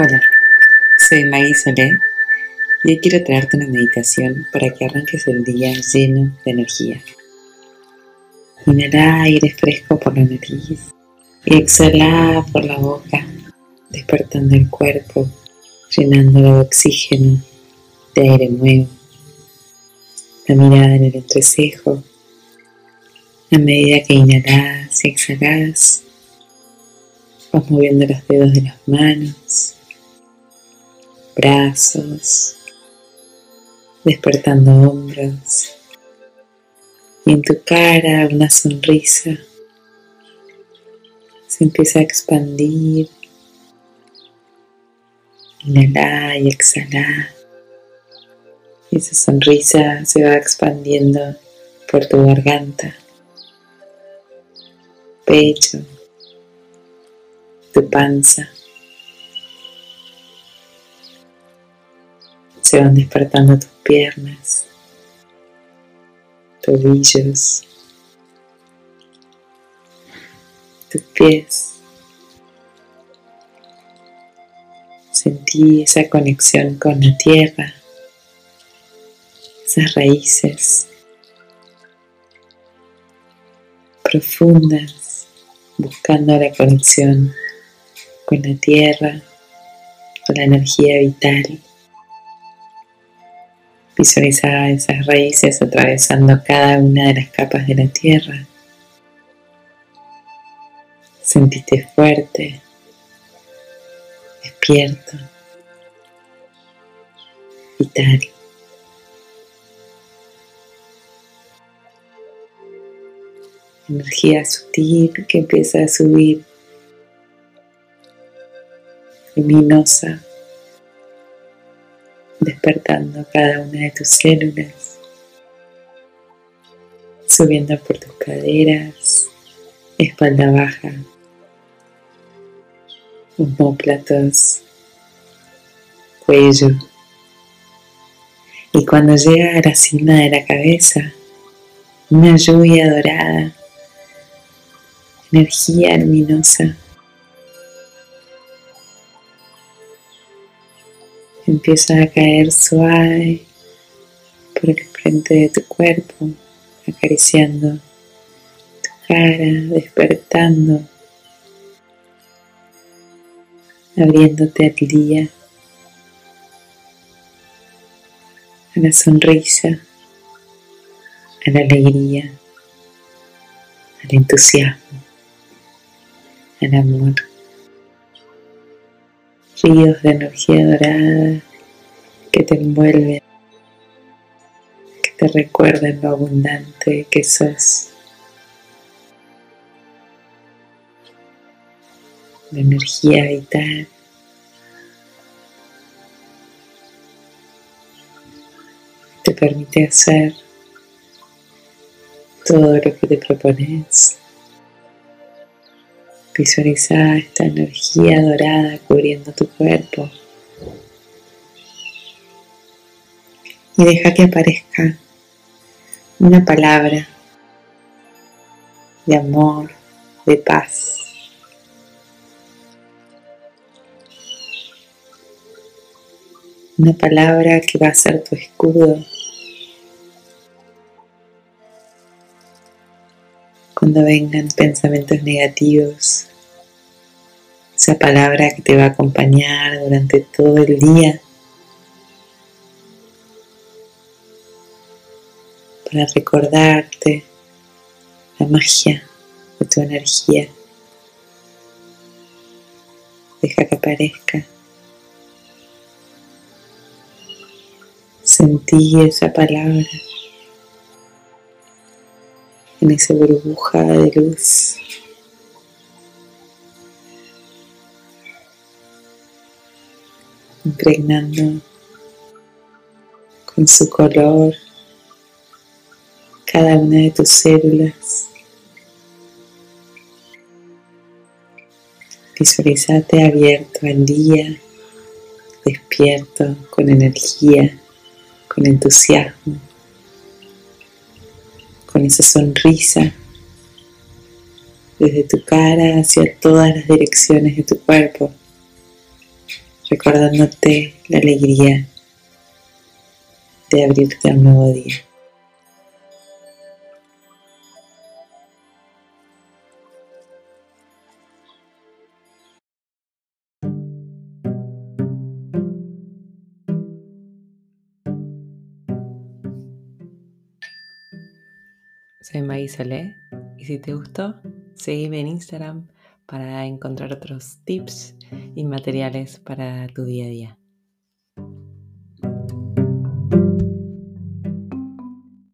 Hola, soy Maggie Solé y hoy quiero traerte una meditación para que arranques el día lleno de energía. Inhala aire fresco por la nariz y exhala por la boca, despertando el cuerpo, llenándolo de oxígeno, de aire nuevo. La mirada en el entrecejo. A medida que inhalas y exhalas, vas moviendo los dedos de las manos brazos, despertando hombros y en tu cara una sonrisa se empieza a expandir. Inhala y exhala. Y esa sonrisa se va expandiendo por tu garganta, pecho, tu panza. Se van despertando tus piernas, tobillos, tus pies. Sentí esa conexión con la tierra, esas raíces profundas, buscando la conexión con la tierra, con la energía vital. Visualiza esas raíces atravesando cada una de las capas de la tierra. Sentiste fuerte, despierto, vital. Energía sutil que empieza a subir, luminosa, despertando cada una de tus células, subiendo por tus caderas, espalda baja, homóplatos, cuello. Y cuando llega a la cima de la cabeza, una lluvia dorada, energía luminosa empieza a caer suave por el frente de tu cuerpo, acariciando tu cara, despertando, abriéndote al día, a la sonrisa, a la alegría, al entusiasmo, al amor ríos de energía dorada que te envuelven, que te recuerden lo abundante que sos. La energía vital. Te permite hacer todo lo que te propones. Visualiza esta energía dorada cubriendo tu cuerpo. Y deja que aparezca una palabra de amor, de paz. Una palabra que va a ser tu escudo cuando vengan pensamientos negativos, esa palabra que te va a acompañar durante todo el día para recordarte la magia de tu energía. Deja que aparezca. Sentí esa palabra en esa burbuja de luz. impregnando con su color cada una de tus células. Visualizate abierto al día, despierto, con energía, con entusiasmo con esa sonrisa desde tu cara hacia todas las direcciones de tu cuerpo, recordándote la alegría de abrirte a un nuevo día. Soy Maggie Solé y si te gustó, seguime en Instagram para encontrar otros tips y materiales para tu día a día.